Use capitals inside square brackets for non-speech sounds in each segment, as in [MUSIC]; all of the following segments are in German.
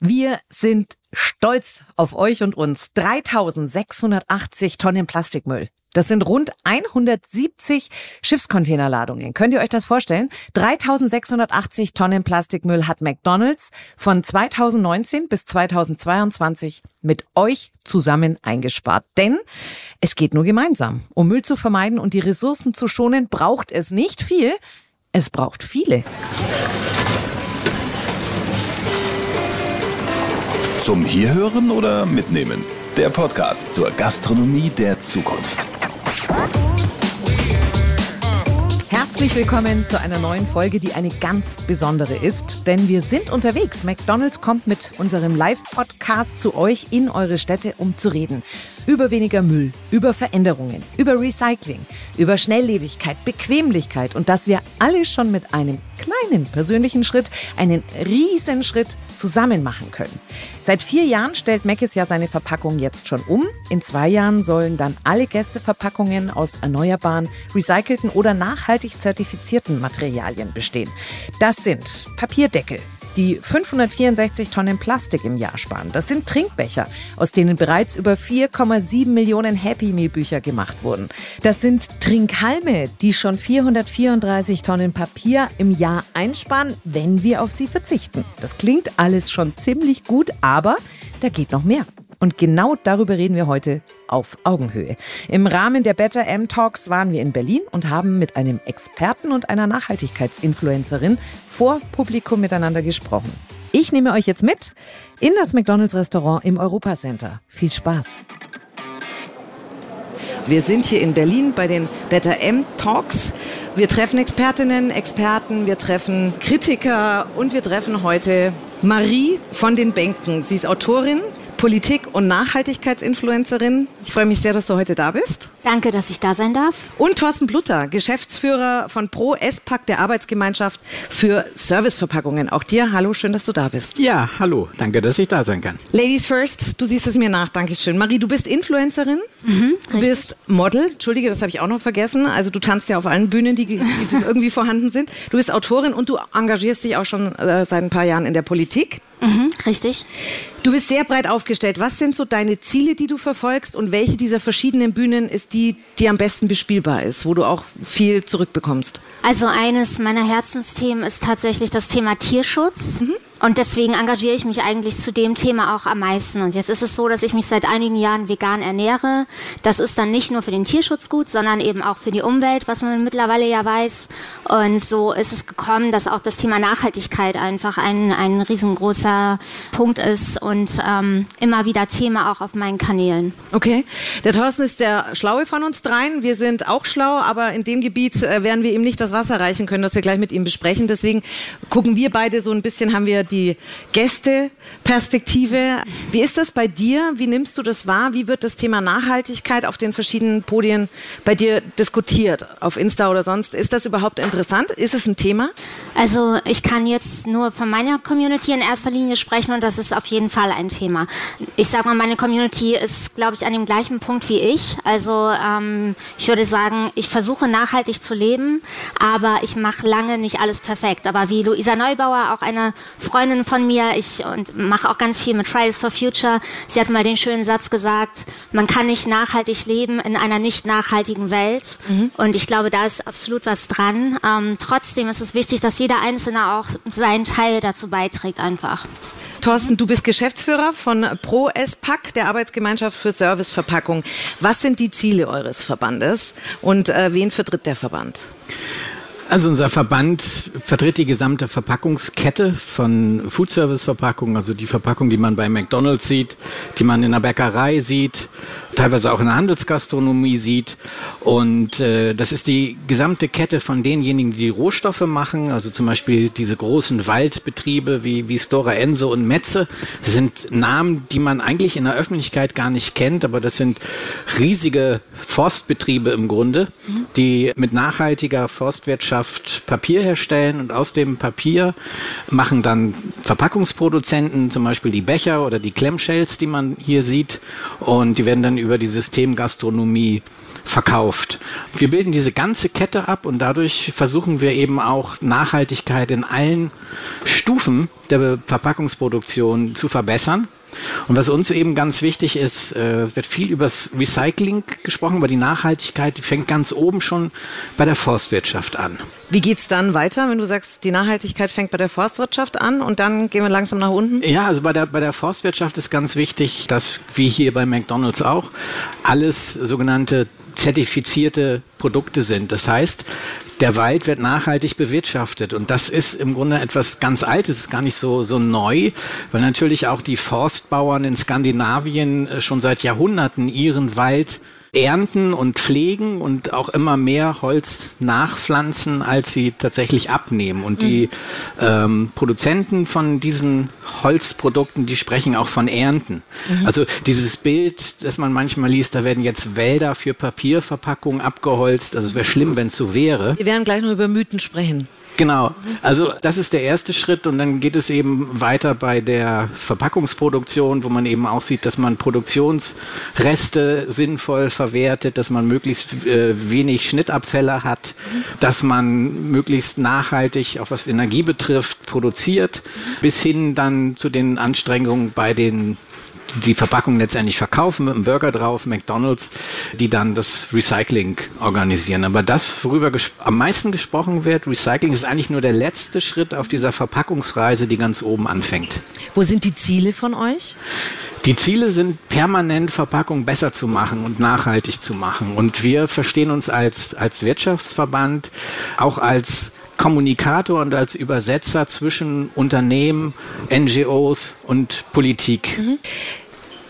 Wir sind stolz auf euch und uns. 3680 Tonnen Plastikmüll. Das sind rund 170 Schiffscontainerladungen. Könnt ihr euch das vorstellen? 3680 Tonnen Plastikmüll hat McDonald's von 2019 bis 2022 mit euch zusammen eingespart. Denn es geht nur gemeinsam. Um Müll zu vermeiden und die Ressourcen zu schonen, braucht es nicht viel. Es braucht viele. Zum Hierhören oder Mitnehmen? Der Podcast zur Gastronomie der Zukunft. Herzlich willkommen zu einer neuen Folge, die eine ganz besondere ist, denn wir sind unterwegs. McDonald's kommt mit unserem Live-Podcast zu euch in eure Städte, um zu reden über weniger Müll, über Veränderungen, über Recycling, über Schnelllebigkeit, Bequemlichkeit und dass wir alle schon mit einem kleinen persönlichen Schritt einen riesen Schritt zusammen machen können. Seit vier Jahren stellt Meckes ja seine Verpackung jetzt schon um. In zwei Jahren sollen dann alle Gästeverpackungen aus erneuerbaren, recycelten oder nachhaltig zertifizierten Materialien bestehen. Das sind Papierdeckel, die 564 Tonnen Plastik im Jahr sparen. Das sind Trinkbecher, aus denen bereits über 4,7 Millionen Happy Meal Bücher gemacht wurden. Das sind Trinkhalme, die schon 434 Tonnen Papier im Jahr einsparen, wenn wir auf sie verzichten. Das klingt alles schon ziemlich gut, aber da geht noch mehr. Und genau darüber reden wir heute auf Augenhöhe. Im Rahmen der Better M Talks waren wir in Berlin und haben mit einem Experten und einer Nachhaltigkeitsinfluencerin vor Publikum miteinander gesprochen. Ich nehme euch jetzt mit in das McDonald's Restaurant im Europacenter. Viel Spaß! Wir sind hier in Berlin bei den Better M Talks. Wir treffen Expertinnen, Experten, wir treffen Kritiker und wir treffen heute Marie von den Bänken. Sie ist Autorin, Politik- und Nachhaltigkeitsinfluencerin. Ich freue mich sehr, dass du heute da bist. Danke, dass ich da sein darf. Und Thorsten Blutter, Geschäftsführer von Pro S-Pack, der Arbeitsgemeinschaft für Serviceverpackungen. Auch dir, hallo, schön, dass du da bist. Ja, hallo, danke, dass ich da sein kann. Ladies first, du siehst es mir nach, Dankeschön. Marie, du bist Influencerin, mhm, du bist Model, Entschuldige, das habe ich auch noch vergessen. Also du tanzt ja auf allen Bühnen, die, die [LAUGHS] irgendwie vorhanden sind. Du bist Autorin und du engagierst dich auch schon äh, seit ein paar Jahren in der Politik. Mhm, richtig. Du bist sehr breit aufgestellt. Was sind so deine Ziele, die du verfolgst und welche dieser verschiedenen Bühnen ist die, die am besten bespielbar ist, wo du auch viel zurückbekommst? Also eines meiner Herzensthemen ist tatsächlich das Thema Tierschutz. Mhm. Und deswegen engagiere ich mich eigentlich zu dem Thema auch am meisten. Und jetzt ist es so, dass ich mich seit einigen Jahren vegan ernähre. Das ist dann nicht nur für den Tierschutz gut, sondern eben auch für die Umwelt, was man mittlerweile ja weiß. Und so ist es gekommen, dass auch das Thema Nachhaltigkeit einfach ein, ein riesengroßer Punkt ist und ähm, immer wieder Thema auch auf meinen Kanälen. Okay. Der Thorsten ist der Schlaue von uns dreien. Wir sind auch schlau, aber in dem Gebiet äh, werden wir ihm nicht das Wasser reichen können, das wir gleich mit ihm besprechen. Deswegen gucken wir beide so ein bisschen, haben wir die Gästeperspektive. Wie ist das bei dir? Wie nimmst du das wahr? Wie wird das Thema Nachhaltigkeit auf den verschiedenen Podien bei dir diskutiert? Auf Insta oder sonst? Ist das überhaupt interessant? Ist es ein Thema? Also ich kann jetzt nur von meiner Community in erster Linie sprechen und das ist auf jeden Fall ein Thema. Ich sage mal, meine Community ist, glaube ich, an dem gleichen Punkt wie ich. Also ähm, ich würde sagen, ich versuche nachhaltig zu leben, aber ich mache lange nicht alles perfekt. Aber wie Luisa Neubauer, auch eine Freundin von mir, ich und mache auch ganz viel mit Fridays for Future. Sie hat mal den schönen Satz gesagt: Man kann nicht nachhaltig leben in einer nicht nachhaltigen Welt. Mhm. Und ich glaube, da ist absolut was dran. Ähm, trotzdem ist es wichtig, dass jeder Einzelne auch seinen Teil dazu beiträgt, einfach. Thorsten, du bist Geschäftsführer von Pro S-Pack, der Arbeitsgemeinschaft für Serviceverpackung. Was sind die Ziele eures Verbandes und äh, wen vertritt der Verband? Also unser Verband vertritt die gesamte Verpackungskette von Foodservice-Verpackungen, also die Verpackung, die man bei McDonald's sieht, die man in der Bäckerei sieht, teilweise auch in der Handelsgastronomie sieht. Und äh, das ist die gesamte Kette von denjenigen, die die Rohstoffe machen, also zum Beispiel diese großen Waldbetriebe wie, wie Stora Enso und Metze. Das sind Namen, die man eigentlich in der Öffentlichkeit gar nicht kennt, aber das sind riesige Forstbetriebe im Grunde, die mit nachhaltiger Forstwirtschaft Papier herstellen und aus dem Papier machen dann Verpackungsproduzenten, zum Beispiel die Becher oder die Clamshells, die man hier sieht, und die werden dann über die Systemgastronomie verkauft. Wir bilden diese ganze Kette ab und dadurch versuchen wir eben auch Nachhaltigkeit in allen Stufen der Verpackungsproduktion zu verbessern. Und was uns eben ganz wichtig ist, äh, es wird viel über das Recycling gesprochen, aber die Nachhaltigkeit, die fängt ganz oben schon bei der Forstwirtschaft an. Wie geht es dann weiter, wenn du sagst, die Nachhaltigkeit fängt bei der Forstwirtschaft an und dann gehen wir langsam nach unten? Ja, also bei der, bei der Forstwirtschaft ist ganz wichtig, dass, wie hier bei McDonalds auch, alles sogenannte zertifizierte Produkte sind. Das heißt, der Wald wird nachhaltig bewirtschaftet. Und das ist im Grunde etwas ganz Altes, ist gar nicht so, so neu, weil natürlich auch die Forstbauern in Skandinavien äh, schon seit Jahrhunderten ihren Wald ernten und pflegen und auch immer mehr Holz nachpflanzen, als sie tatsächlich abnehmen. Und die mhm. ähm, Produzenten von diesen Holzprodukten, die sprechen auch von Ernten. Mhm. Also dieses Bild, das man manchmal liest, da werden jetzt Wälder für Papierverpackungen abgeholzt. Also es wäre schlimm, wenn es so wäre. Wir werden gleich noch über Mythen sprechen. Genau. Also das ist der erste Schritt und dann geht es eben weiter bei der Verpackungsproduktion, wo man eben auch sieht, dass man Produktionsreste sinnvoll verwertet, dass man möglichst äh, wenig Schnittabfälle hat, dass man möglichst nachhaltig, auch was Energie betrifft, produziert, bis hin dann zu den Anstrengungen bei den die Verpackung letztendlich verkaufen mit einem Burger drauf, McDonalds, die dann das Recycling organisieren. Aber das, worüber am meisten gesprochen wird, Recycling, ist eigentlich nur der letzte Schritt auf dieser Verpackungsreise, die ganz oben anfängt. Wo sind die Ziele von euch? Die Ziele sind permanent Verpackung besser zu machen und nachhaltig zu machen. Und wir verstehen uns als, als Wirtschaftsverband auch als Kommunikator und als Übersetzer zwischen Unternehmen, NGOs und Politik. Mhm.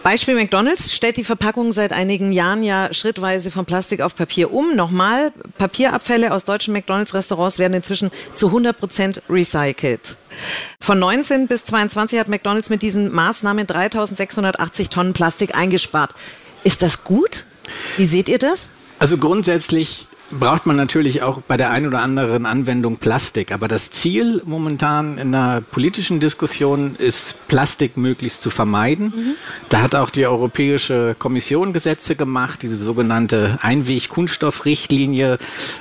Beispiel McDonald's stellt die Verpackung seit einigen Jahren ja schrittweise von Plastik auf Papier um. Nochmal, Papierabfälle aus deutschen McDonald's-Restaurants werden inzwischen zu 100 Prozent recycelt. Von 19 bis 22 hat McDonald's mit diesen Maßnahmen 3680 Tonnen Plastik eingespart. Ist das gut? Wie seht ihr das? Also grundsätzlich braucht man natürlich auch bei der einen oder anderen Anwendung Plastik. Aber das Ziel momentan in der politischen Diskussion ist, Plastik möglichst zu vermeiden. Mhm. Da hat auch die Europäische Kommission Gesetze gemacht, diese sogenannte Einweg-Kunststoffrichtlinie.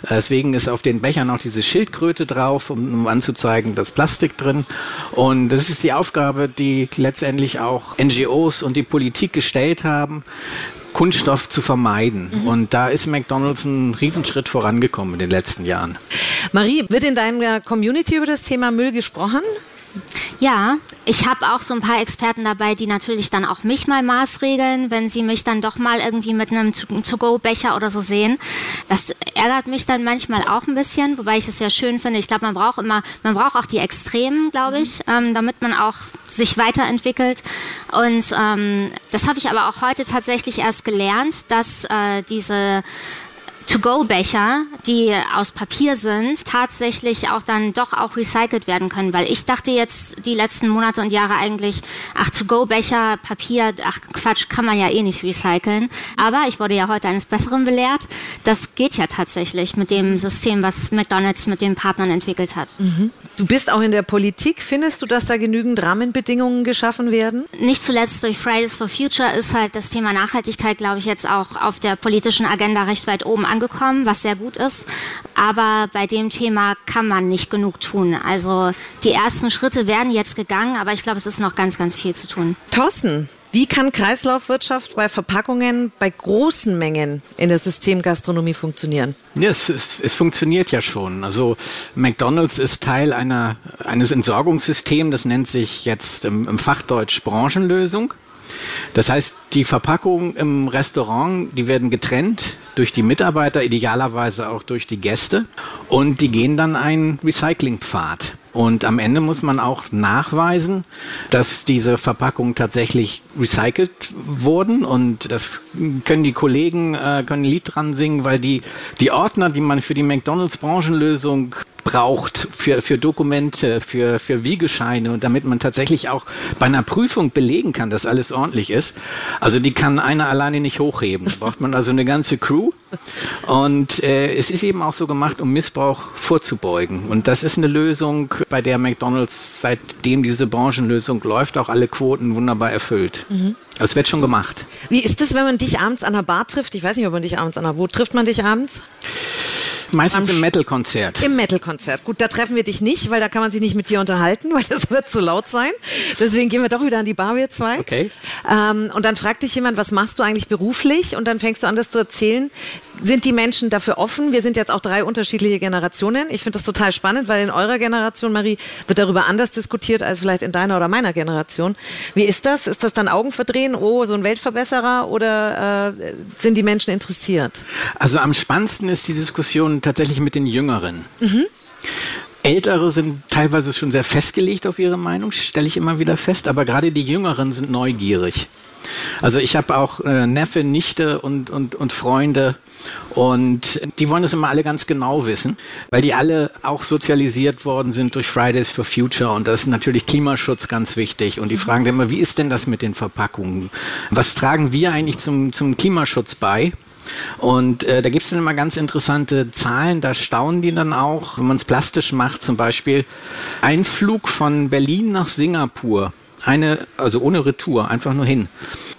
Deswegen ist auf den Bechern auch diese Schildkröte drauf, um, um anzuzeigen, dass Plastik drin. Und das ist die Aufgabe, die letztendlich auch NGOs und die Politik gestellt haben. Kunststoff zu vermeiden. Mhm. Und da ist McDonald's einen Riesenschritt vorangekommen in den letzten Jahren. Marie, wird in deiner Community über das Thema Müll gesprochen? Ja, ich habe auch so ein paar Experten dabei, die natürlich dann auch mich mal maßregeln, wenn sie mich dann doch mal irgendwie mit einem To-Go-Becher oder so sehen. Das ärgert mich dann manchmal auch ein bisschen, wobei ich es sehr schön finde. Ich glaube, man braucht immer, man braucht auch die Extremen, glaube ich, mhm. ähm, damit man auch sich weiterentwickelt. Und ähm, das habe ich aber auch heute tatsächlich erst gelernt, dass äh, diese To-Go-Becher, die aus Papier sind, tatsächlich auch dann doch auch recycelt werden können. Weil ich dachte jetzt die letzten Monate und Jahre eigentlich, ach, To-Go-Becher, Papier, ach Quatsch, kann man ja eh nicht recyceln. Aber ich wurde ja heute eines Besseren belehrt. Das geht ja tatsächlich mit dem System, was McDonald's mit den Partnern entwickelt hat. Mhm. Du bist auch in der Politik. Findest du, dass da genügend Rahmenbedingungen geschaffen werden? Nicht zuletzt durch Fridays for Future ist halt das Thema Nachhaltigkeit, glaube ich, jetzt auch auf der politischen Agenda recht weit oben angekommen, was sehr gut ist. Aber bei dem Thema kann man nicht genug tun. Also die ersten Schritte werden jetzt gegangen, aber ich glaube, es ist noch ganz, ganz viel zu tun. Thorsten, wie kann Kreislaufwirtschaft bei Verpackungen bei großen Mengen in der Systemgastronomie funktionieren? Ja, es, es, es funktioniert ja schon. Also McDonald's ist Teil einer, eines Entsorgungssystems, das nennt sich jetzt im, im Fachdeutsch Branchenlösung. Das heißt, die Verpackungen im Restaurant, die werden getrennt durch die Mitarbeiter, idealerweise auch durch die Gäste und die gehen dann einen Recyclingpfad. Und am Ende muss man auch nachweisen, dass diese Verpackungen tatsächlich recycelt wurden. Und das können die Kollegen, äh, können ein Lied dran singen, weil die, die Ordner, die man für die McDonalds Branchenlösung braucht für, für Dokumente, für, für Wiegescheine und damit man tatsächlich auch bei einer Prüfung belegen kann, dass alles ordentlich ist. Also die kann einer alleine nicht hochheben. Da braucht man also eine ganze Crew. Und äh, es ist eben auch so gemacht, um Missbrauch vorzubeugen. Und das ist eine Lösung, bei der McDonald's, seitdem diese Branchenlösung läuft, auch alle Quoten wunderbar erfüllt. Mhm. Es wird schon gemacht. Wie ist es, wenn man dich abends an der Bar trifft? Ich weiß nicht, ob man dich abends an der, wo trifft man dich abends? Meistens im Metal-Konzert. Im Metal-Konzert. Gut, da treffen wir dich nicht, weil da kann man sich nicht mit dir unterhalten, [LAUGHS] weil das wird zu laut sein. Deswegen gehen wir doch wieder an die Bar, wir zwei. Okay. Ähm, und dann fragt dich jemand, was machst du eigentlich beruflich? Und dann fängst du an, das zu erzählen. Sind die Menschen dafür offen? Wir sind jetzt auch drei unterschiedliche Generationen. Ich finde das total spannend, weil in eurer Generation, Marie, wird darüber anders diskutiert als vielleicht in deiner oder meiner Generation. Wie ist das? Ist das dann Augenverdrehen? Oh, so ein Weltverbesserer? Oder äh, sind die Menschen interessiert? Also am spannendsten ist die Diskussion tatsächlich mit den Jüngeren. Mhm. Ältere sind teilweise schon sehr festgelegt auf ihre Meinung, stelle ich immer wieder fest, aber gerade die Jüngeren sind neugierig. Also ich habe auch äh, Neffe, Nichte und, und, und Freunde und die wollen das immer alle ganz genau wissen, weil die alle auch sozialisiert worden sind durch Fridays for Future und das ist natürlich Klimaschutz ganz wichtig. Und die fragen dann immer, wie ist denn das mit den Verpackungen? Was tragen wir eigentlich zum, zum Klimaschutz bei? Und äh, da gibt es dann immer ganz interessante Zahlen, da staunen die dann auch, wenn man es plastisch macht, zum Beispiel ein Flug von Berlin nach Singapur eine, also ohne Retour, einfach nur hin,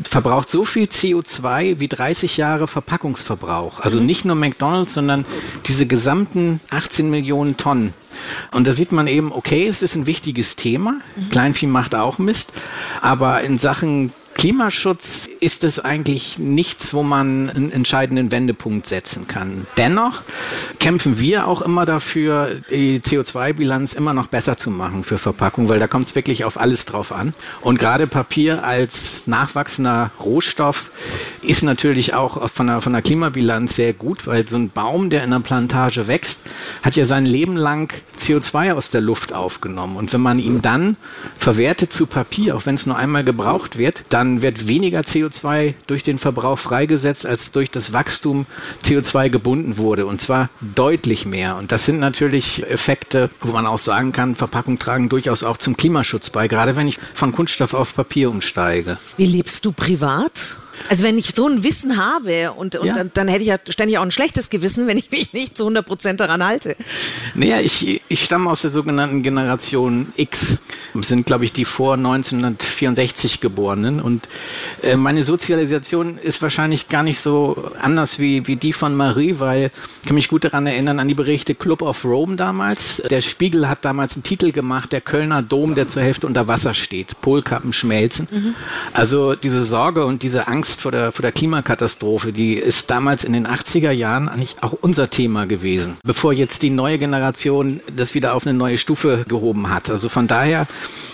verbraucht so viel CO2 wie 30 Jahre Verpackungsverbrauch. Also nicht nur McDonald's, sondern diese gesamten 18 Millionen Tonnen. Und da sieht man eben, okay, es ist ein wichtiges Thema. Kleinvieh macht auch Mist. Aber in Sachen Klimaschutz ist es eigentlich nichts, wo man einen entscheidenden Wendepunkt setzen kann. Dennoch kämpfen wir auch immer dafür, die CO2-Bilanz immer noch besser zu machen für Verpackung, weil da kommt es wirklich auf alles drauf an. Und gerade Papier als nachwachsender Rohstoff ist natürlich auch von der, von der Klimabilanz sehr gut, weil so ein Baum, der in einer Plantage wächst, hat ja sein Leben lang CO2 aus der Luft aufgenommen. Und wenn man ihn dann verwertet zu Papier, auch wenn es nur einmal gebraucht wird, dann wird weniger CO2 durch den Verbrauch freigesetzt, als durch das Wachstum CO2 gebunden wurde. Und zwar deutlich mehr. Und das sind natürlich Effekte, wo man auch sagen kann, Verpackungen tragen durchaus auch zum Klimaschutz bei, gerade wenn ich von Kunststoff auf Papier umsteige. Wie lebst du privat? Also wenn ich so ein Wissen habe und, und ja. dann, dann, hätte ich ja ständig auch ein schlechtes Gewissen, [LAUGHS] wenn ich mich nicht zu 100 Prozent daran halte. Naja, ich, ich stamme aus der sogenannten Generation X. Das sind, glaube ich, die vor 1964 Geborenen. Und äh, meine Sozialisation ist wahrscheinlich gar nicht so anders wie, wie die von Marie, weil ich kann mich gut daran erinnern, an die Berichte Club of Rome damals. Der Spiegel hat damals einen Titel gemacht, der Kölner Dom, der zur Hälfte unter Wasser steht. Polkappen schmelzen. Mhm. Also diese Sorge und diese Angst Angst vor der, vor der Klimakatastrophe, die ist damals in den 80er Jahren eigentlich auch unser Thema gewesen, bevor jetzt die neue Generation das wieder auf eine neue Stufe gehoben hat. Also von daher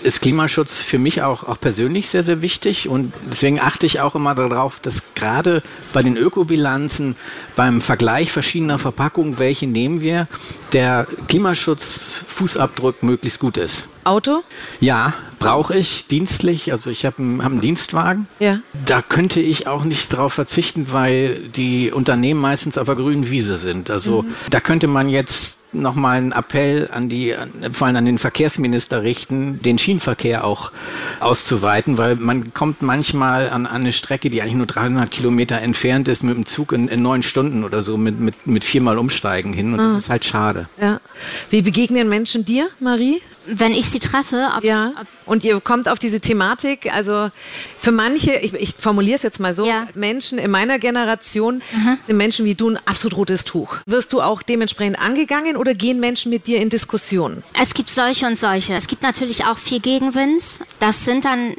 ist Klimaschutz für mich auch, auch persönlich sehr, sehr wichtig und deswegen achte ich auch immer darauf, dass gerade bei den Ökobilanzen, beim Vergleich verschiedener Verpackungen, welche nehmen wir, der Klimaschutzfußabdruck möglichst gut ist. Auto? Ja, brauche ich dienstlich. Also ich habe einen, hab einen Dienstwagen. Ja. Da könnte ich auch nicht drauf verzichten, weil die Unternehmen meistens auf der grünen Wiese sind. Also mhm. da könnte man jetzt nochmal einen Appell an die, vor allem an den Verkehrsminister richten, den Schienenverkehr auch auszuweiten, weil man kommt manchmal an, an eine Strecke, die eigentlich nur 300 Kilometer entfernt ist, mit dem Zug in, in neun Stunden oder so mit, mit, mit viermal Umsteigen hin und ah. das ist halt schade. Ja. Wie begegnen Menschen dir, Marie? Wenn ich sie treffe. Ob, ja. Ob und ihr kommt auf diese Thematik. Also für manche, ich, ich formuliere es jetzt mal so, ja. Menschen in meiner Generation mhm. sind Menschen wie du ein absolut rotes Tuch. Wirst du auch dementsprechend angegangen oder gehen Menschen mit dir in Diskussionen? Es gibt solche und solche. Es gibt natürlich auch viel Gegenwinds. Das sind dann,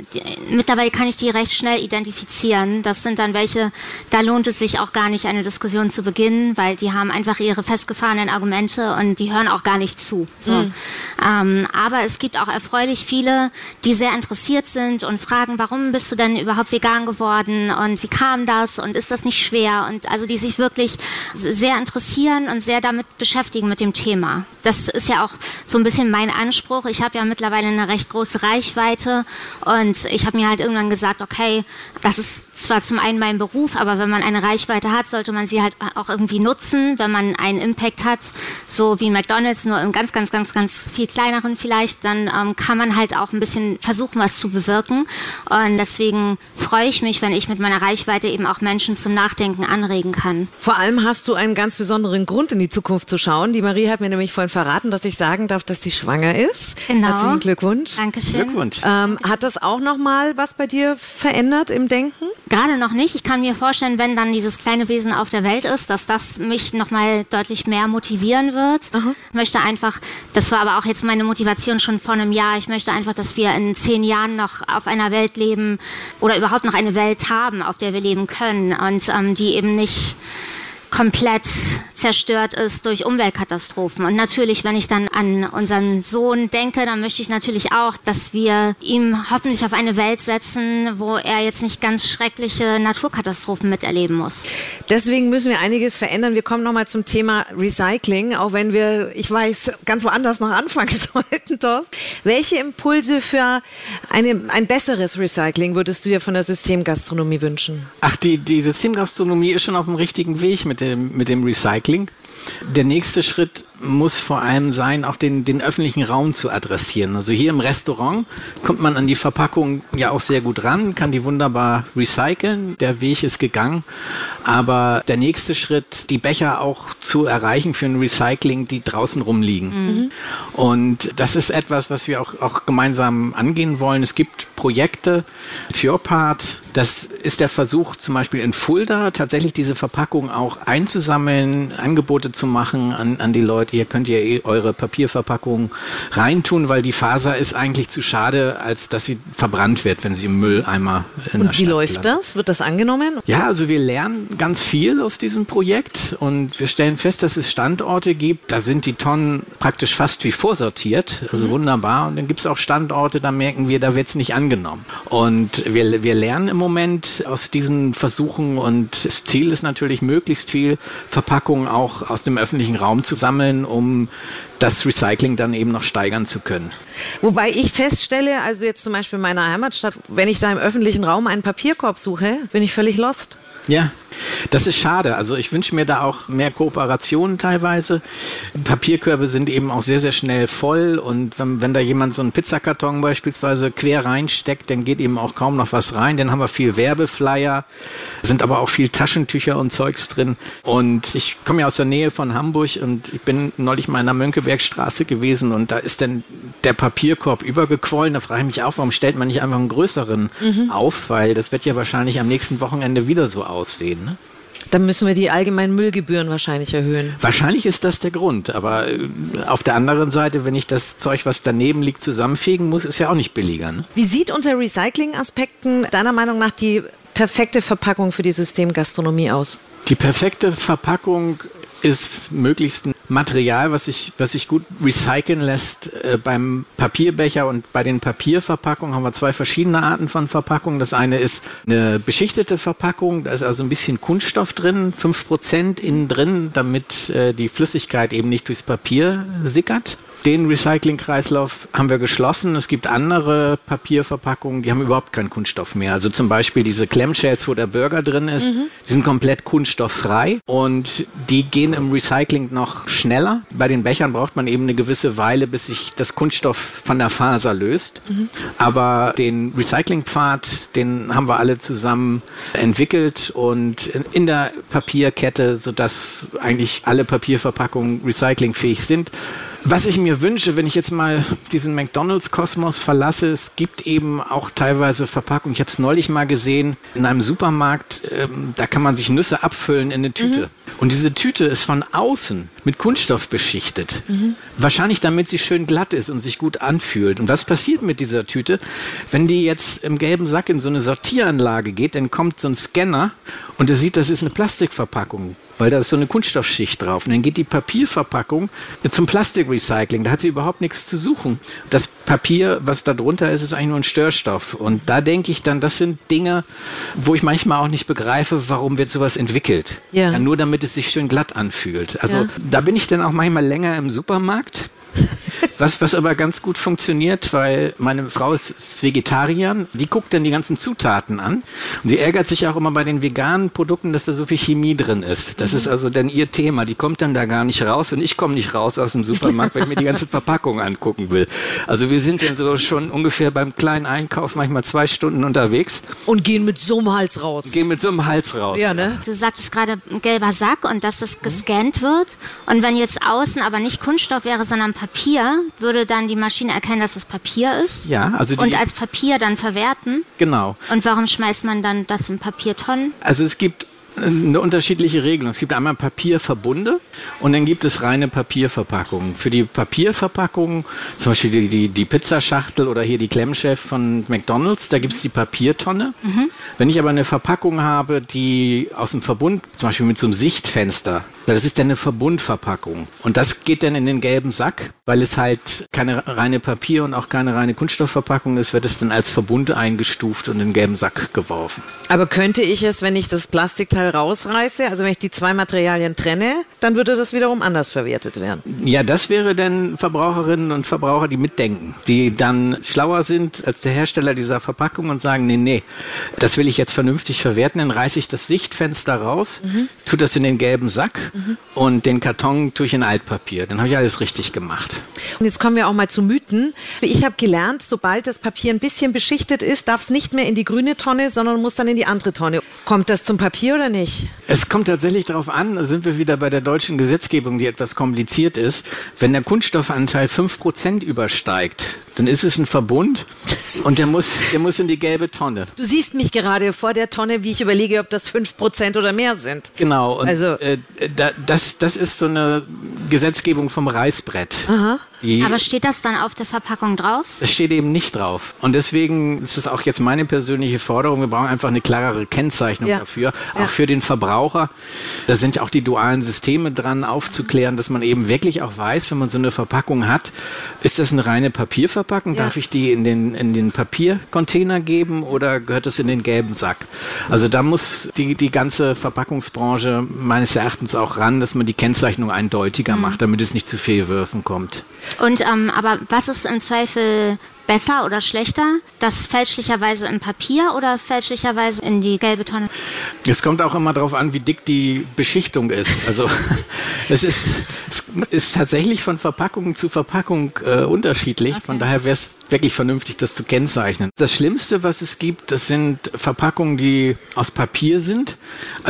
mittlerweile kann ich die recht schnell identifizieren. Das sind dann welche, da lohnt es sich auch gar nicht, eine Diskussion zu beginnen, weil die haben einfach ihre festgefahrenen Argumente und die hören auch gar nicht zu. So. Mhm. Ähm, aber es gibt auch erfreulich viele, die sehr interessiert sind und fragen, warum bist du denn überhaupt vegan geworden und wie kam das und ist das nicht schwer und also die sich wirklich sehr interessieren und sehr damit beschäftigen mit dem Thema. Das ist ja auch so ein bisschen mein Anspruch. Ich habe ja mittlerweile eine recht große Reichweite und ich habe mir halt irgendwann gesagt, okay, das ist zwar zum einen mein Beruf, aber wenn man eine Reichweite hat, sollte man sie halt auch irgendwie nutzen, wenn man einen Impact hat, so wie McDonald's, nur im ganz, ganz, ganz, ganz viel kleineren vielleicht, dann ähm, kann man halt auch ein bisschen versuchen, was zu bewirken. Und deswegen freue ich mich, wenn ich mit meiner Reichweite eben auch Menschen zum Nachdenken anregen kann. Vor allem hast du einen ganz besonderen Grund, in die Zukunft zu schauen. Die Marie hat mir nämlich vorhin verraten, dass ich sagen darf, dass sie schwanger ist. Genau. Herzlichen Glückwunsch. Dankeschön. Glückwunsch. Ähm, hat das auch noch mal was bei dir verändert im Denken? Gerade noch nicht. Ich kann mir vorstellen, wenn dann dieses kleine Wesen auf der Welt ist, dass das mich noch mal deutlich mehr motivieren wird. Ich möchte einfach, das war aber auch jetzt meine Motivation schon vor einem Jahr, ich möchte einfach, dass wir in zehn Jahren noch auf einer Welt leben oder überhaupt noch eine Welt haben, auf der wir leben können und ähm, die eben nicht komplett zerstört ist durch Umweltkatastrophen. Und natürlich, wenn ich dann an unseren Sohn denke, dann möchte ich natürlich auch, dass wir ihm hoffentlich auf eine Welt setzen, wo er jetzt nicht ganz schreckliche Naturkatastrophen miterleben muss. Deswegen müssen wir einiges verändern. Wir kommen nochmal zum Thema Recycling, auch wenn wir, ich weiß, ganz woanders noch anfangen [LAUGHS] sollten, Thorsten. Welche Impulse für eine, ein besseres Recycling würdest du dir von der Systemgastronomie wünschen? Ach, die, die Systemgastronomie ist schon auf dem richtigen Weg mit dem, mit dem Recycling. klingt Der nächste Schritt muss vor allem sein, auch den, den öffentlichen Raum zu adressieren. Also hier im Restaurant kommt man an die Verpackung ja auch sehr gut ran, kann die wunderbar recyceln. Der Weg ist gegangen. Aber der nächste Schritt, die Becher auch zu erreichen für ein Recycling, die draußen rumliegen. Mhm. Und das ist etwas, was wir auch, auch gemeinsam angehen wollen. Es gibt Projekte, It's Your Part, das ist der Versuch, zum Beispiel in Fulda tatsächlich diese Verpackung auch einzusammeln, Angebote zu machen an, an die Leute. Hier könnt ihr eh eure Papierverpackung reintun, weil die Faser ist eigentlich zu schade, als dass sie verbrannt wird, wenn sie im Mülleimer in Und der wie Stadt läuft landet. das? Wird das angenommen? Ja, also wir lernen ganz viel aus diesem Projekt und wir stellen fest, dass es Standorte gibt, da sind die Tonnen praktisch fast wie vorsortiert, also wunderbar. Und dann gibt es auch Standorte, da merken wir, da wird es nicht angenommen. Und wir, wir lernen im Moment aus diesen Versuchen und das Ziel ist natürlich, möglichst viel Verpackungen auch aus dem öffentlichen Raum zu sammeln, um das Recycling dann eben noch steigern zu können. Wobei ich feststelle, also jetzt zum Beispiel in meiner Heimatstadt, wenn ich da im öffentlichen Raum einen Papierkorb suche, bin ich völlig lost. Ja, das ist schade. Also ich wünsche mir da auch mehr Kooperationen teilweise. Papierkörbe sind eben auch sehr, sehr schnell voll und wenn, wenn da jemand so einen Pizzakarton beispielsweise quer reinsteckt, dann geht eben auch kaum noch was rein. Dann haben wir viel Werbeflyer, sind aber auch viel Taschentücher und Zeugs drin. Und ich komme ja aus der Nähe von Hamburg und ich bin neulich mal in der Mönckebergstraße gewesen und da ist dann der Papierkorb übergequollen. Da frage ich mich auch, warum stellt man nicht einfach einen größeren auf, weil das wird ja wahrscheinlich am nächsten Wochenende wieder so aussehen. Ne? Dann müssen wir die allgemeinen Müllgebühren wahrscheinlich erhöhen. Wahrscheinlich ist das der Grund, aber äh, auf der anderen Seite, wenn ich das Zeug, was daneben liegt, zusammenfegen muss, ist ja auch nicht billiger. Ne? Wie sieht unter Recycling-Aspekten deiner Meinung nach die perfekte Verpackung für die Systemgastronomie aus? Die perfekte Verpackung ist möglichst ein Material, was sich, was sich gut recyceln lässt. Äh, beim Papierbecher und bei den Papierverpackungen haben wir zwei verschiedene Arten von Verpackungen. Das eine ist eine beschichtete Verpackung, da ist also ein bisschen Kunststoff drin, 5% innen drin, damit äh, die Flüssigkeit eben nicht durchs Papier sickert. Den Recyclingkreislauf haben wir geschlossen. Es gibt andere Papierverpackungen, die haben überhaupt keinen Kunststoff mehr. Also zum Beispiel diese Clamshells, wo der Burger drin ist, die sind komplett kunststofffrei und die gehen im Recycling noch schneller. Bei den Bechern braucht man eben eine gewisse Weile, bis sich das Kunststoff von der Faser löst. Aber den Recyclingpfad, den haben wir alle zusammen entwickelt und in- in der Papierkette, sodass eigentlich alle Papierverpackungen recyclingfähig sind. Was ich mir wünsche, wenn ich jetzt mal diesen McDonalds-Kosmos verlasse, es gibt eben auch teilweise Verpackungen. Ich habe es neulich mal gesehen in einem Supermarkt, ähm, da kann man sich Nüsse abfüllen in eine Tüte. Und diese Tüte ist von außen mit Kunststoff beschichtet. Wahrscheinlich damit sie schön glatt ist und sich gut anfühlt. Und was passiert mit dieser Tüte? Wenn die jetzt im gelben Sack in so eine Sortieranlage geht, dann kommt so ein Scanner und er sieht, das ist eine Plastikverpackung weil da ist so eine Kunststoffschicht drauf. Und dann geht die Papierverpackung zum Plastikrecycling. Da hat sie überhaupt nichts zu suchen. Das Papier, was da drunter ist, ist eigentlich nur ein Störstoff. Und da denke ich dann, das sind Dinge, wo ich manchmal auch nicht begreife, warum wird sowas entwickelt. Ja. ja nur damit es sich schön glatt anfühlt. Also ja. Da bin ich dann auch manchmal länger im Supermarkt [LAUGHS] was, was aber ganz gut funktioniert, weil meine Frau ist, Vegetarierin, die guckt dann die ganzen Zutaten an und sie ärgert sich auch immer bei den veganen Produkten, dass da so viel Chemie drin ist. Das mhm. ist also dann ihr Thema. Die kommt dann da gar nicht raus und ich komme nicht raus aus dem Supermarkt, weil ich mir die ganze Verpackung angucken will. Also wir sind dann so schon ungefähr beim kleinen Einkauf manchmal zwei Stunden unterwegs. Und gehen mit so einem Hals raus. Gehen mit so einem Hals raus. Ja, ne? Du sagtest gerade ein gelber Sack und dass das gescannt wird. Und wenn jetzt außen aber nicht Kunststoff wäre, sondern Papier, würde dann die Maschine erkennen, dass es Papier ist. Ja, also die, Und als Papier dann verwerten. Genau. Und warum schmeißt man dann das in Papiertonnen? Also es gibt eine unterschiedliche Regelung. Es gibt einmal Papierverbunde und dann gibt es reine Papierverpackungen. Für die Papierverpackungen, zum Beispiel die, die, die Pizzaschachtel oder hier die Klemmchef von McDonalds, da gibt es die Papiertonne. Mhm. Wenn ich aber eine Verpackung habe, die aus dem Verbund, zum Beispiel mit so einem Sichtfenster, das ist dann eine Verbundverpackung. Und das geht dann in den gelben Sack, weil es halt keine reine Papier- und auch keine reine Kunststoffverpackung ist, wird es dann als Verbund eingestuft und in den gelben Sack geworfen. Aber könnte ich es, wenn ich das Plastikteil rausreiße, also wenn ich die zwei Materialien trenne, dann würde das wiederum anders verwertet werden? Ja, das wäre dann Verbraucherinnen und Verbraucher, die mitdenken, die dann schlauer sind als der Hersteller dieser Verpackung und sagen, nee, nee, das will ich jetzt vernünftig verwerten, dann reiße ich das Sichtfenster raus, mhm. tue das in den gelben Sack Mhm. Und den Karton tue ich in Altpapier. Dann habe ich alles richtig gemacht. Und jetzt kommen wir auch mal zu Mythen. Ich habe gelernt, sobald das Papier ein bisschen beschichtet ist, darf es nicht mehr in die grüne Tonne, sondern muss dann in die andere Tonne. Kommt das zum Papier oder nicht? Es kommt tatsächlich darauf an, da sind wir wieder bei der deutschen Gesetzgebung, die etwas kompliziert ist. Wenn der Kunststoffanteil 5% übersteigt, dann ist es ein Verbund und der muss, der muss in die gelbe Tonne. Du siehst mich gerade vor der Tonne, wie ich überlege, ob das 5% oder mehr sind. Genau. Also, äh, da, das, das ist so eine Gesetzgebung vom Reißbrett. Aha. Die, Aber steht das dann auf der Verpackung drauf? Das steht eben nicht drauf. Und deswegen ist es auch jetzt meine persönliche Forderung, wir brauchen einfach eine klarere Kennzeichnung ja. dafür, ja. auch für den Verbraucher. Da sind ja auch die dualen Systeme dran, aufzuklären, dass man eben wirklich auch weiß, wenn man so eine Verpackung hat, ist das eine reine Papierverpackung? Ja. Darf ich die in den, in den Papiercontainer geben oder gehört das in den gelben Sack? Also da muss die, die ganze Verpackungsbranche meines Erachtens auch ran, dass man die Kennzeichnung eindeutiger mhm. macht, damit es nicht zu Fehlwürfen kommt. Und ähm, aber was ist im Zweifel besser oder schlechter? Das fälschlicherweise im Papier oder fälschlicherweise in die gelbe Tonne? Es kommt auch immer darauf an, wie dick die Beschichtung ist. Also [LAUGHS] es ist, es ist tatsächlich von Verpackung zu Verpackung äh, unterschiedlich. Okay. Von daher wäre es wirklich vernünftig, das zu kennzeichnen. Das Schlimmste, was es gibt, das sind Verpackungen, die aus Papier sind.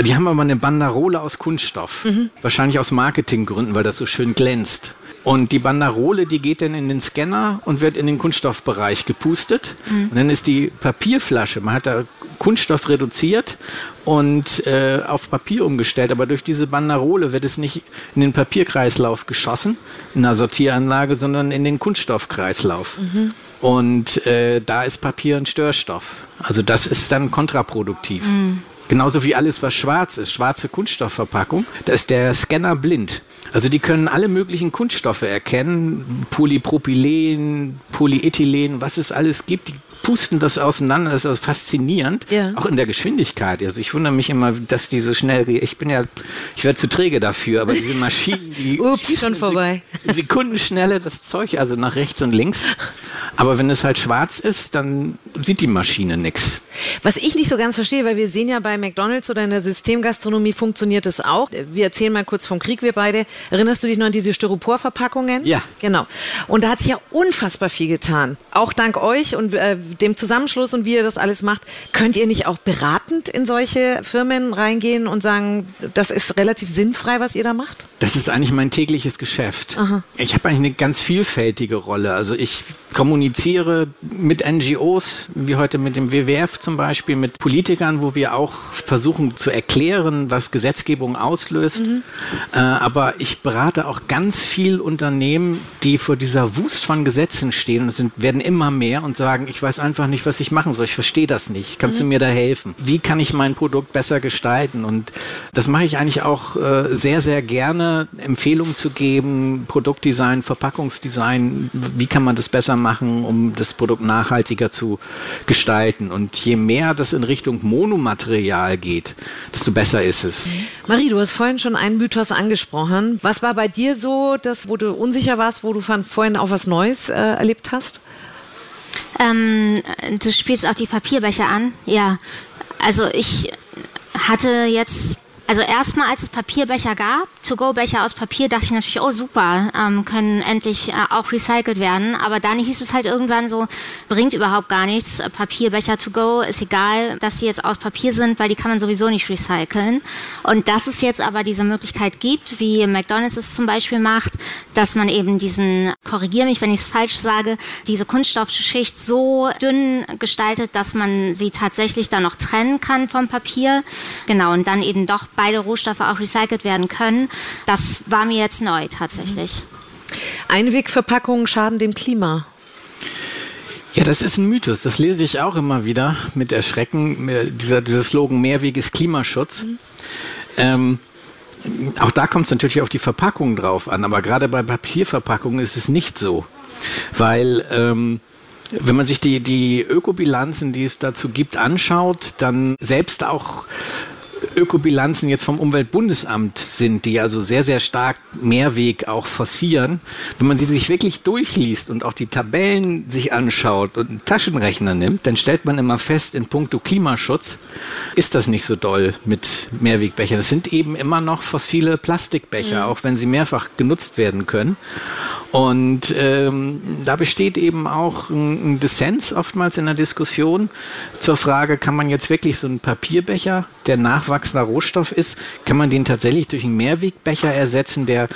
Die haben aber eine Banderole aus Kunststoff. Mhm. Wahrscheinlich aus Marketinggründen, weil das so schön glänzt. Und die Banderole, die geht dann in den Scanner und wird in den Kunststoffbereich gepustet. Mhm. Und dann ist die Papierflasche, man hat da Kunststoff reduziert und äh, auf Papier umgestellt. Aber durch diese Banderole wird es nicht in den Papierkreislauf geschossen, in einer Sortieranlage, sondern in den Kunststoffkreislauf. Mhm. Und äh, da ist Papier ein Störstoff. Also das ist dann kontraproduktiv. Mhm. Genauso wie alles, was schwarz ist, schwarze Kunststoffverpackung, da ist der Scanner blind. Also die können alle möglichen Kunststoffe erkennen, Polypropylen, Polyethylen, was es alles gibt. Die pusten das auseinander, das ist also faszinierend, ja. auch in der Geschwindigkeit. Also ich wundere mich immer, dass die so schnell, ich bin ja, ich werde zu träge dafür, aber diese Maschinen, die [LAUGHS] Ups, schon vorbei. Sekundenschnelle das Zeug, also nach rechts und links. Aber wenn es halt schwarz ist, dann sieht die Maschine nichts. Was ich nicht so ganz verstehe, weil wir sehen ja bei McDonalds oder in der Systemgastronomie funktioniert es auch. Wir erzählen mal kurz vom Krieg, wir beide. Erinnerst du dich noch an diese Styroporverpackungen? Ja. Genau. Und da hat sich ja unfassbar viel getan. Auch dank euch und äh, dem Zusammenschluss und wie ihr das alles macht. Könnt ihr nicht auch beratend in solche Firmen reingehen und sagen, das ist relativ sinnfrei, was ihr da macht? Das ist eigentlich mein tägliches Geschäft. Aha. Ich habe eigentlich eine ganz vielfältige Rolle. Also ich kommuniziere mit NGOs, wie heute mit dem WWF zum Beispiel, mit Politikern, wo wir auch versuchen zu erklären, was Gesetzgebung auslöst. Mhm. Äh, aber ich berate auch ganz viel Unternehmen, die vor dieser Wust von Gesetzen stehen und es sind, werden immer mehr und sagen, ich weiß einfach nicht, was ich machen soll. Ich verstehe das nicht. Kannst mhm. du mir da helfen? Wie kann ich mein Produkt besser gestalten? Und das mache ich eigentlich auch äh, sehr, sehr gerne, Empfehlungen zu geben, Produktdesign, Verpackungsdesign. Wie kann man das besser machen, um das Produkt nachhaltiger zu gestalten? Und je mehr das in Richtung Monomaterial geht, desto besser ist es. Marie, du hast vorhin schon einen Mythos angesprochen. Was war bei dir so, das, wo du unsicher warst, wo du vorhin auch was Neues äh, erlebt hast? Ähm, du spielst auch die Papierbecher an. Ja, also ich hatte jetzt also erstmal, als es Papierbecher gab, To-Go-Becher aus Papier, dachte ich natürlich, oh super, ähm, können endlich äh, auch recycelt werden. Aber dann hieß es halt irgendwann so, bringt überhaupt gar nichts. Papierbecher To-Go ist egal, dass sie jetzt aus Papier sind, weil die kann man sowieso nicht recyceln. Und dass es jetzt aber diese Möglichkeit gibt, wie McDonald's es zum Beispiel macht, dass man eben diesen, korrigiere mich, wenn ich es falsch sage, diese Kunststoffschicht so dünn gestaltet, dass man sie tatsächlich dann noch trennen kann vom Papier. Genau, und dann eben doch beide Rohstoffe auch recycelt werden können. Das war mir jetzt neu tatsächlich. Einwegverpackungen schaden dem Klima. Ja, das ist ein Mythos. Das lese ich auch immer wieder mit Erschrecken. Dieser, dieser Slogan Mehrweg ist Klimaschutz. Mhm. Ähm, auch da kommt es natürlich auf die Verpackung drauf an, aber gerade bei Papierverpackungen ist es nicht so. Weil ähm, wenn man sich die, die Ökobilanzen, die es dazu gibt, anschaut, dann selbst auch Ökobilanzen jetzt vom Umweltbundesamt sind, die also sehr, sehr stark Mehrweg auch forcieren, wenn man sie sich wirklich durchliest und auch die Tabellen sich anschaut und einen Taschenrechner nimmt, dann stellt man immer fest, in puncto Klimaschutz ist das nicht so doll mit Mehrwegbechern. Es sind eben immer noch fossile Plastikbecher, mhm. auch wenn sie mehrfach genutzt werden können. Und ähm, da besteht eben auch ein, ein Dissens oftmals in der Diskussion. Zur Frage, kann man jetzt wirklich so einen Papierbecher, der nachwachsender Rohstoff ist, kann man den tatsächlich durch einen Mehrwegbecher ersetzen, der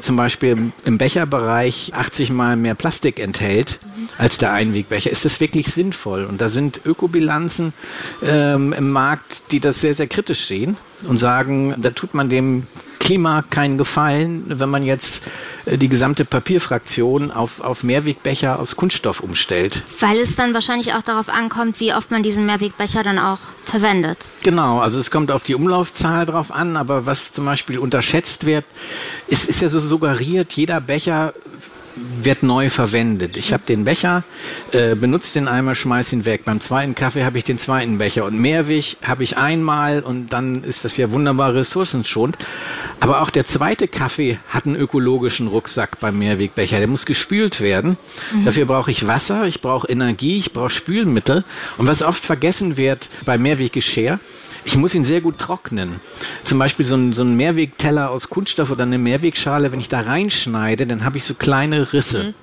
zum Beispiel im Becherbereich 80 mal mehr Plastik enthält als der Einwegbecher? Ist das wirklich sinnvoll? Und da sind Ökobilanzen ähm, im Markt, die das sehr, sehr kritisch sehen und sagen, da tut man dem Klima keinen Gefallen, wenn man jetzt äh, die gesamte Papierfraktion auf, auf Mehrwegbecher aus Kunststoff umstellt. Weil es dann wahrscheinlich auch darauf ankommt, wie oft man diesen Mehrwegbecher dann auch verwendet. Genau, also es kommt auf die Umlaufzahl drauf an, aber was zum Beispiel unterschätzt wird, ist, ist ja so suggeriert, jeder Becher wird neu verwendet. Ich habe den Becher, äh, benutze den einmal, schmeiß ihn weg. Beim zweiten Kaffee habe ich den zweiten Becher und Mehrweg habe ich einmal und dann ist das ja wunderbar ressourcenschonend. Aber auch der zweite Kaffee hat einen ökologischen Rucksack beim Mehrwegbecher. Der muss gespült werden. Mhm. Dafür brauche ich Wasser, ich brauche Energie, ich brauche Spülmittel. Und was oft vergessen wird bei Mehrweggeschirr, ich muss ihn sehr gut trocknen. Zum Beispiel so ein, so ein Mehrwegteller aus Kunststoff oder eine Mehrwegschale, wenn ich da reinschneide, dann habe ich so kleine Risse. Mhm.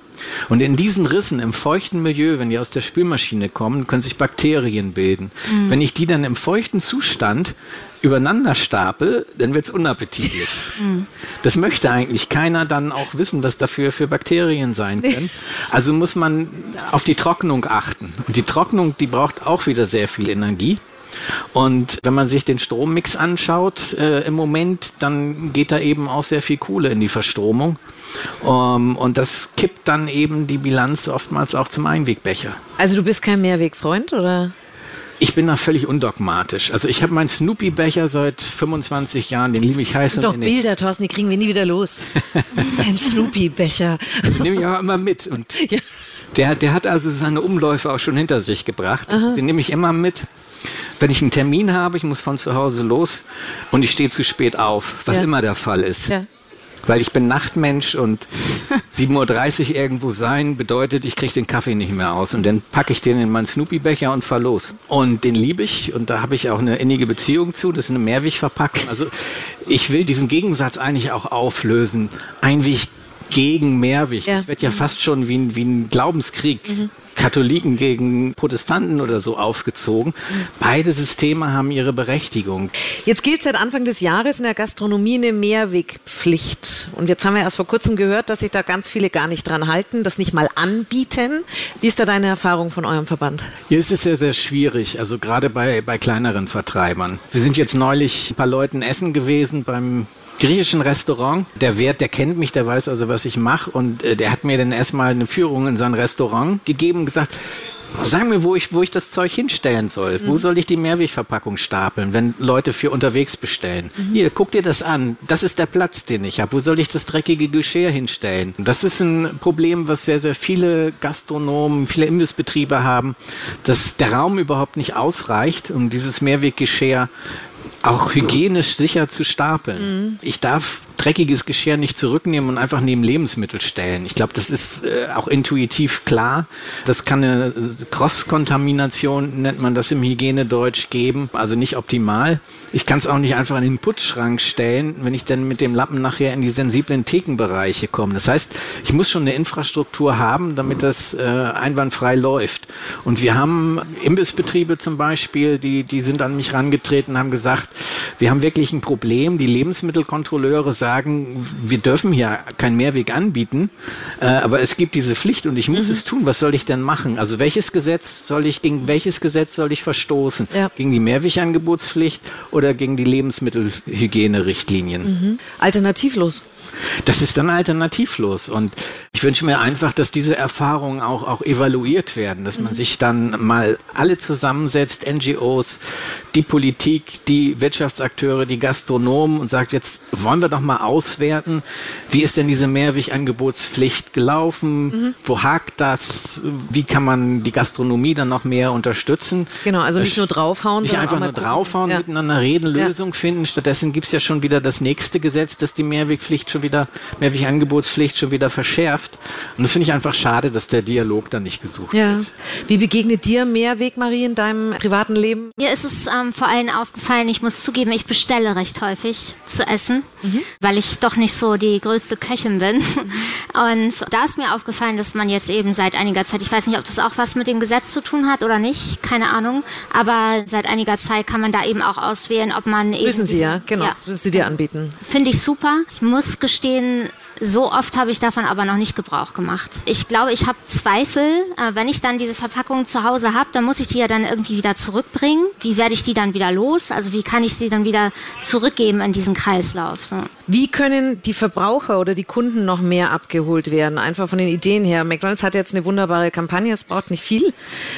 Und in diesen Rissen im feuchten Milieu, wenn die aus der Spülmaschine kommen, können sich Bakterien bilden. Mhm. Wenn ich die dann im feuchten Zustand übereinander stapel, dann wird es unappetitlich. [LAUGHS] Mhm. Das möchte eigentlich keiner dann auch wissen, was dafür für Bakterien sein können. Also muss man auf die Trocknung achten. Und die Trocknung, die braucht auch wieder sehr viel Energie. Und wenn man sich den Strommix anschaut äh, im Moment, dann geht da eben auch sehr viel Kohle in die Verstromung. Um, und das kippt dann eben die Bilanz oftmals auch zum Einwegbecher. Also du bist kein Mehrwegfreund, oder? Ich bin da völlig undogmatisch. Also ich habe meinen Snoopy-Becher seit 25 Jahren, den liebe ich heiß. Doch Bilder, Thorsten, die kriegen wir nie wieder los. [LAUGHS] Ein Snoopy-Becher. Den nehme ich auch immer mit. Und [LAUGHS] ja. der, der hat also seine Umläufe auch schon hinter sich gebracht. Aha. Den nehme ich immer mit wenn ich einen Termin habe, ich muss von zu Hause los und ich stehe zu spät auf, was ja. immer der Fall ist. Ja. Weil ich bin Nachtmensch und [LAUGHS] 7.30 Uhr irgendwo sein bedeutet, ich kriege den Kaffee nicht mehr aus. Und dann packe ich den in meinen Snoopy-Becher und fahre los. Und den liebe ich und da habe ich auch eine innige Beziehung zu. Das ist eine Mehrwegverpackung. Also ich will diesen Gegensatz eigentlich auch auflösen. Einweg gegen Mehrweg. Ja. Das wird ja fast schon wie ein, wie ein Glaubenskrieg. Mhm. Katholiken gegen Protestanten oder so aufgezogen. Beide Systeme haben ihre Berechtigung. Jetzt gilt seit Anfang des Jahres in der Gastronomie eine Mehrwegpflicht. Und jetzt haben wir erst vor kurzem gehört, dass sich da ganz viele gar nicht dran halten, das nicht mal anbieten. Wie ist da deine Erfahrung von eurem Verband? Hier ist es sehr, sehr schwierig, also gerade bei, bei kleineren Vertreibern. Wir sind jetzt neulich ein paar Leuten essen gewesen beim griechischen Restaurant. Der Wirt, der kennt mich, der weiß also, was ich mache. Und äh, der hat mir dann erstmal eine Führung in sein Restaurant gegeben und gesagt, Sag mir, wo ich, wo ich das Zeug hinstellen soll. Mhm. Wo soll ich die Mehrwegverpackung stapeln, wenn Leute für unterwegs bestellen? Mhm. Hier, guck dir das an. Das ist der Platz, den ich habe. Wo soll ich das dreckige Geschirr hinstellen? Das ist ein Problem, was sehr, sehr viele Gastronomen, viele Imbissbetriebe haben, dass der Raum überhaupt nicht ausreicht, um dieses Mehrweggeschirr auch hygienisch sicher zu stapeln. Mhm. Ich darf dreckiges Geschirr nicht zurücknehmen und einfach neben Lebensmittel stellen. Ich glaube, das ist äh, auch intuitiv klar. Das kann eine Cross-Kontamination, nennt man das im Hygienedeutsch, geben. Also nicht optimal. Ich kann es auch nicht einfach in den Putzschrank stellen, wenn ich dann mit dem Lappen nachher in die sensiblen Thekenbereiche komme. Das heißt, ich muss schon eine Infrastruktur haben, damit das äh, einwandfrei läuft. Und wir haben Imbissbetriebe zum Beispiel, die, die sind an mich rangetreten, haben gesagt, wir haben wirklich ein Problem. Die Lebensmittelkontrolleure sagen, wir dürfen hier keinen Mehrweg anbieten, äh, aber es gibt diese Pflicht und ich muss mhm. es tun. Was soll ich denn machen? Also welches Gesetz soll ich, gegen welches Gesetz soll ich verstoßen? Ja. Gegen die Mehrwegangebotspflicht oder gegen die Lebensmittelhygienerichtlinien? Mhm. Alternativlos. Das ist dann alternativlos. Und ich wünsche mir einfach, dass diese Erfahrungen auch, auch evaluiert werden, dass man mhm. sich dann mal alle zusammensetzt, NGOs, die Politik, die Wirtschaftsakteure, die Gastronomen und sagt, jetzt wollen wir doch mal auswerten, wie ist denn diese Mehrwegangebotspflicht gelaufen, mhm. wo hakt das, wie kann man die Gastronomie dann noch mehr unterstützen. Genau, also nicht nur draufhauen. Nicht einfach nur draufhauen, ja. miteinander reden, Lösung ja. finden. Stattdessen gibt es ja schon wieder das nächste Gesetz, das die Mehrwegpflicht schon wieder, Mehrwegangebotspflicht schon wieder verschärft. Und das finde ich einfach schade, dass der Dialog da nicht gesucht ja. wird. Wie begegnet dir Mehrweg, Marie, in deinem privaten Leben? Mir ist es ähm, vor allem aufgefallen, ich muss zugeben, ich bestelle recht häufig zu essen, mhm. weil ich doch nicht so die größte Köchin bin. Und da ist mir aufgefallen, dass man jetzt eben seit einiger Zeit, ich weiß nicht, ob das auch was mit dem Gesetz zu tun hat oder nicht, keine Ahnung, aber seit einiger Zeit kann man da eben auch auswählen, ob man eben. Wissen Sie ja, genau, ja. das müssen Sie dir anbieten. Finde ich super. Ich muss gestehen, so oft habe ich davon aber noch nicht Gebrauch gemacht. Ich glaube, ich habe Zweifel. Äh, wenn ich dann diese Verpackung zu Hause habe, dann muss ich die ja dann irgendwie wieder zurückbringen. Wie werde ich die dann wieder los? Also wie kann ich sie dann wieder zurückgeben in diesen Kreislauf? So. Wie können die Verbraucher oder die Kunden noch mehr abgeholt werden? Einfach von den Ideen her. McDonald's hat jetzt eine wunderbare Kampagne. Es braucht nicht viel.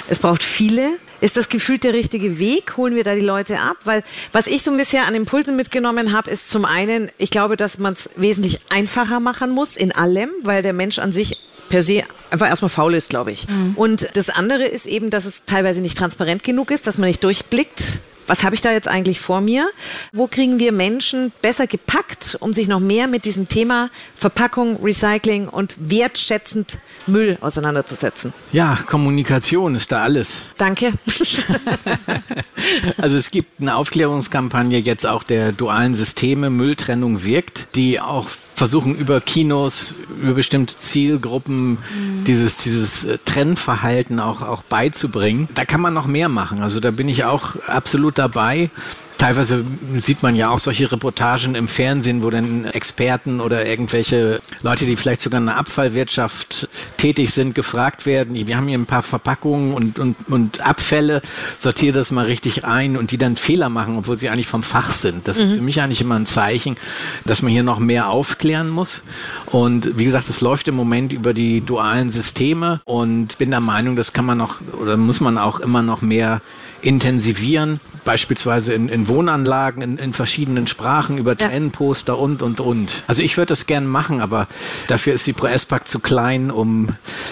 Es braucht viele. Ist das gefühlt der richtige Weg? Holen wir da die Leute ab? Weil was ich so ein bisschen an Impulsen mitgenommen habe, ist zum einen, ich glaube, dass man es wesentlich einfacher machen muss in allem, weil der Mensch an sich per se einfach erstmal faul ist, glaube ich. Mhm. Und das andere ist eben, dass es teilweise nicht transparent genug ist, dass man nicht durchblickt, was habe ich da jetzt eigentlich vor mir? Wo kriegen wir Menschen besser gepackt, um sich noch mehr mit diesem Thema Verpackung, Recycling und wertschätzend Müll auseinanderzusetzen? Ja, Kommunikation ist da alles. Danke. [LAUGHS] [LAUGHS] also es gibt eine Aufklärungskampagne jetzt auch der dualen Systeme Mülltrennung wirkt, die auch versuchen über Kinos, über bestimmte Zielgruppen mhm. dieses, dieses äh, Trendverhalten auch, auch beizubringen. Da kann man noch mehr machen. Also da bin ich auch absolut dabei. Teilweise sieht man ja auch solche Reportagen im Fernsehen, wo dann Experten oder irgendwelche Leute, die vielleicht sogar in der Abfallwirtschaft tätig sind, gefragt werden, wir haben hier ein paar Verpackungen und, und, und Abfälle, sortiere das mal richtig ein und die dann Fehler machen, obwohl sie eigentlich vom Fach sind. Das mhm. ist für mich eigentlich immer ein Zeichen, dass man hier noch mehr aufklären muss. Und wie gesagt, es läuft im Moment über die dualen Systeme und bin der Meinung, das kann man noch oder muss man auch immer noch mehr intensivieren, beispielsweise in, in Wohnanlagen, in, in, verschiedenen Sprachen, über ja. Trennposter und, und, und. Also ich würde das gern machen, aber dafür ist die Pro-S-Pack zu klein, um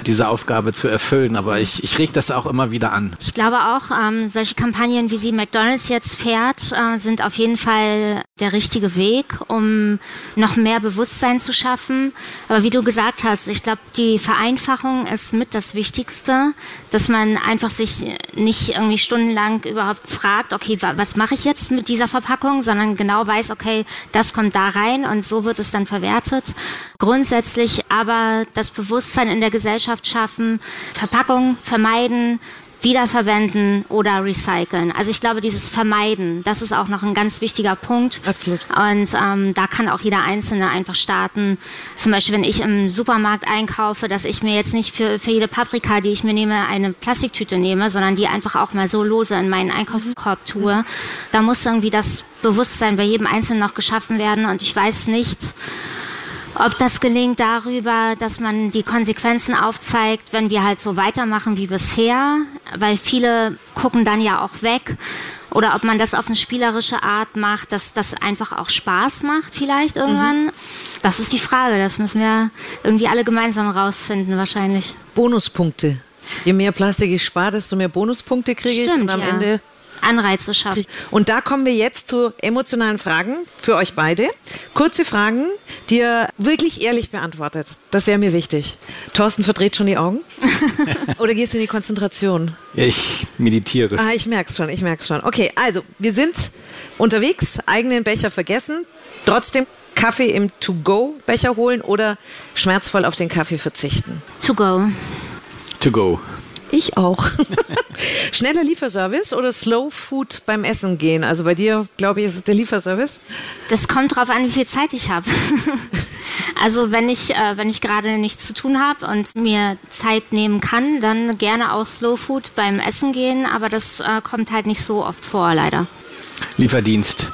diese Aufgabe zu erfüllen. Aber ich, ich reg das auch immer wieder an. Ich glaube auch, ähm, solche Kampagnen, wie sie McDonalds jetzt fährt, äh, sind auf jeden Fall der richtige Weg, um noch mehr Bewusstsein zu schaffen. Aber wie du gesagt hast, ich glaube, die Vereinfachung ist mit das Wichtigste, dass man einfach sich nicht irgendwie stundenlang überhaupt fragt, okay, was mache ich jetzt mit dieser Verpackung, sondern genau weiß, okay, das kommt da rein und so wird es dann verwertet. Grundsätzlich aber das Bewusstsein in der Gesellschaft schaffen, Verpackung vermeiden, wiederverwenden oder recyceln. Also ich glaube, dieses Vermeiden, das ist auch noch ein ganz wichtiger Punkt. Absolut. Und ähm, da kann auch jeder Einzelne einfach starten. Zum Beispiel, wenn ich im Supermarkt einkaufe, dass ich mir jetzt nicht für, für jede Paprika, die ich mir nehme, eine Plastiktüte nehme, sondern die einfach auch mal so lose in meinen Einkaufskorb tue. Da muss irgendwie das Bewusstsein bei jedem Einzelnen noch geschaffen werden. Und ich weiß nicht, ob das gelingt darüber, dass man die Konsequenzen aufzeigt, wenn wir halt so weitermachen wie bisher, weil viele gucken dann ja auch weg. Oder ob man das auf eine spielerische Art macht, dass das einfach auch Spaß macht vielleicht irgendwann. Mhm. Das ist die Frage. Das müssen wir irgendwie alle gemeinsam rausfinden wahrscheinlich. Bonuspunkte. Je mehr Plastik ich spare, desto mehr Bonuspunkte kriege Stimmt, ich und am ja. Ende Anreize schaffen. Und da kommen wir jetzt zu emotionalen Fragen für euch beide. Kurze Fragen, die ihr wirklich ehrlich beantwortet. Das wäre mir wichtig. Thorsten verdreht schon die Augen. [LAUGHS] Oder gehst du in die Konzentration? Ja, ich meditiere. Ah, ich merk's schon, ich merk's schon. Okay, also wir sind unterwegs, eigenen Becher vergessen, trotzdem Kaffee im To-Go-Becher holen oder schmerzvoll auf den Kaffee verzichten. To go. Ich auch. [LAUGHS] Schneller Lieferservice oder Slow Food beim Essen gehen? Also bei dir, glaube ich, ist es der Lieferservice. Das kommt drauf an, wie viel Zeit ich habe. [LAUGHS] also wenn ich, äh, wenn ich gerade nichts zu tun habe und mir Zeit nehmen kann, dann gerne auch Slow Food beim Essen gehen, aber das äh, kommt halt nicht so oft vor, leider. Lieferdienst.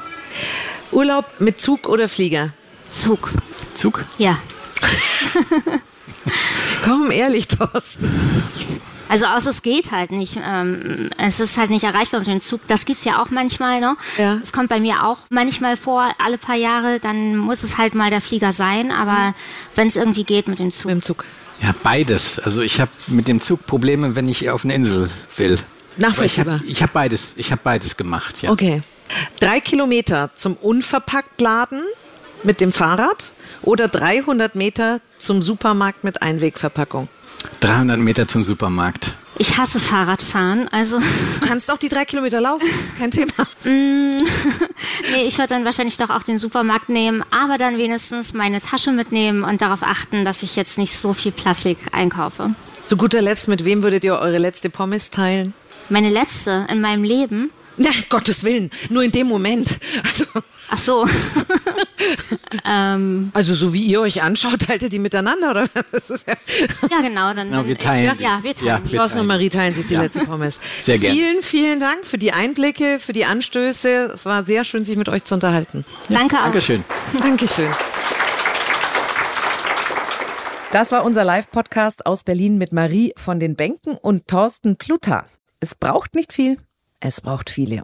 Urlaub mit Zug oder Flieger? Zug. Zug? Ja. [LAUGHS] Komm, ehrlich, Thorsten. Also außer es geht halt nicht. Ähm, es ist halt nicht erreichbar mit dem Zug. Das gibt's ja auch manchmal, ne? Ja. Es kommt bei mir auch manchmal vor, alle paar Jahre, dann muss es halt mal der Flieger sein, aber wenn es irgendwie geht mit dem Zug. Mit dem Zug. Ja, beides. Also ich habe mit dem Zug Probleme, wenn ich auf eine Insel will. Nachvollziehbar. Aber Ich habe hab beides, ich hab beides gemacht, ja. Okay. Drei Kilometer zum Unverpacktladen mit dem Fahrrad oder 300 Meter zum Supermarkt mit Einwegverpackung? 300 Meter zum Supermarkt. Ich hasse Fahrradfahren, also Du kannst auch die drei Kilometer laufen, [LAUGHS] kein Thema. [LAUGHS] nee, ich würde dann wahrscheinlich doch auch den Supermarkt nehmen, aber dann wenigstens meine Tasche mitnehmen und darauf achten, dass ich jetzt nicht so viel Plastik einkaufe. Zu guter Letzt, mit wem würdet ihr eure letzte Pommes teilen? Meine letzte in meinem Leben. Na, Gottes Willen, nur in dem Moment. Also, Ach so. [LAUGHS] ähm, also so wie ihr euch anschaut, teilt ihr die miteinander, oder? Ja ja, genau. Dann, Genau, wir teilen. Ja, wir teilen. Ja, wir- Thorsten und teilen. Marie teilen sich die Ja. letzte Pommes. [LAUGHS] Sehr gern. Vielen, vielen Dank für die Einblicke, für die Anstöße. Es war sehr schön, sich mit euch zu unterhalten. Danke auch. Dankeschön. [LAUGHS] Dankeschön. Das war unser Live-Podcast aus Berlin mit Marie von den Bänken und Thorsten Plutter. Es braucht nicht viel, es braucht viele.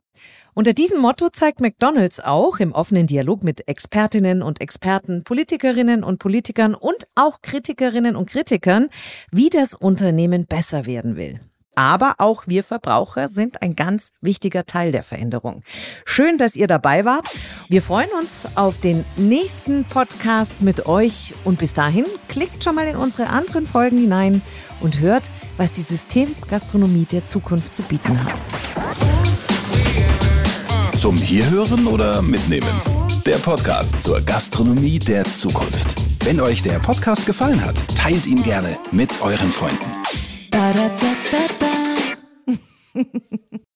Unter diesem Motto zeigt McDonald's auch im offenen Dialog mit Expertinnen und Experten, Politikerinnen und Politikern und auch Kritikerinnen und Kritikern, wie das Unternehmen besser werden will. Aber auch wir Verbraucher sind ein ganz wichtiger Teil der Veränderung. Schön, dass ihr dabei wart. Wir freuen uns auf den nächsten Podcast mit euch und bis dahin klickt schon mal in unsere anderen Folgen hinein und hört, was die Systemgastronomie der Zukunft zu bieten hat. Zum Hierhören oder Mitnehmen? Der Podcast zur Gastronomie der Zukunft. Wenn euch der Podcast gefallen hat, teilt ihn gerne mit euren Freunden. Ta-da-da-da-da.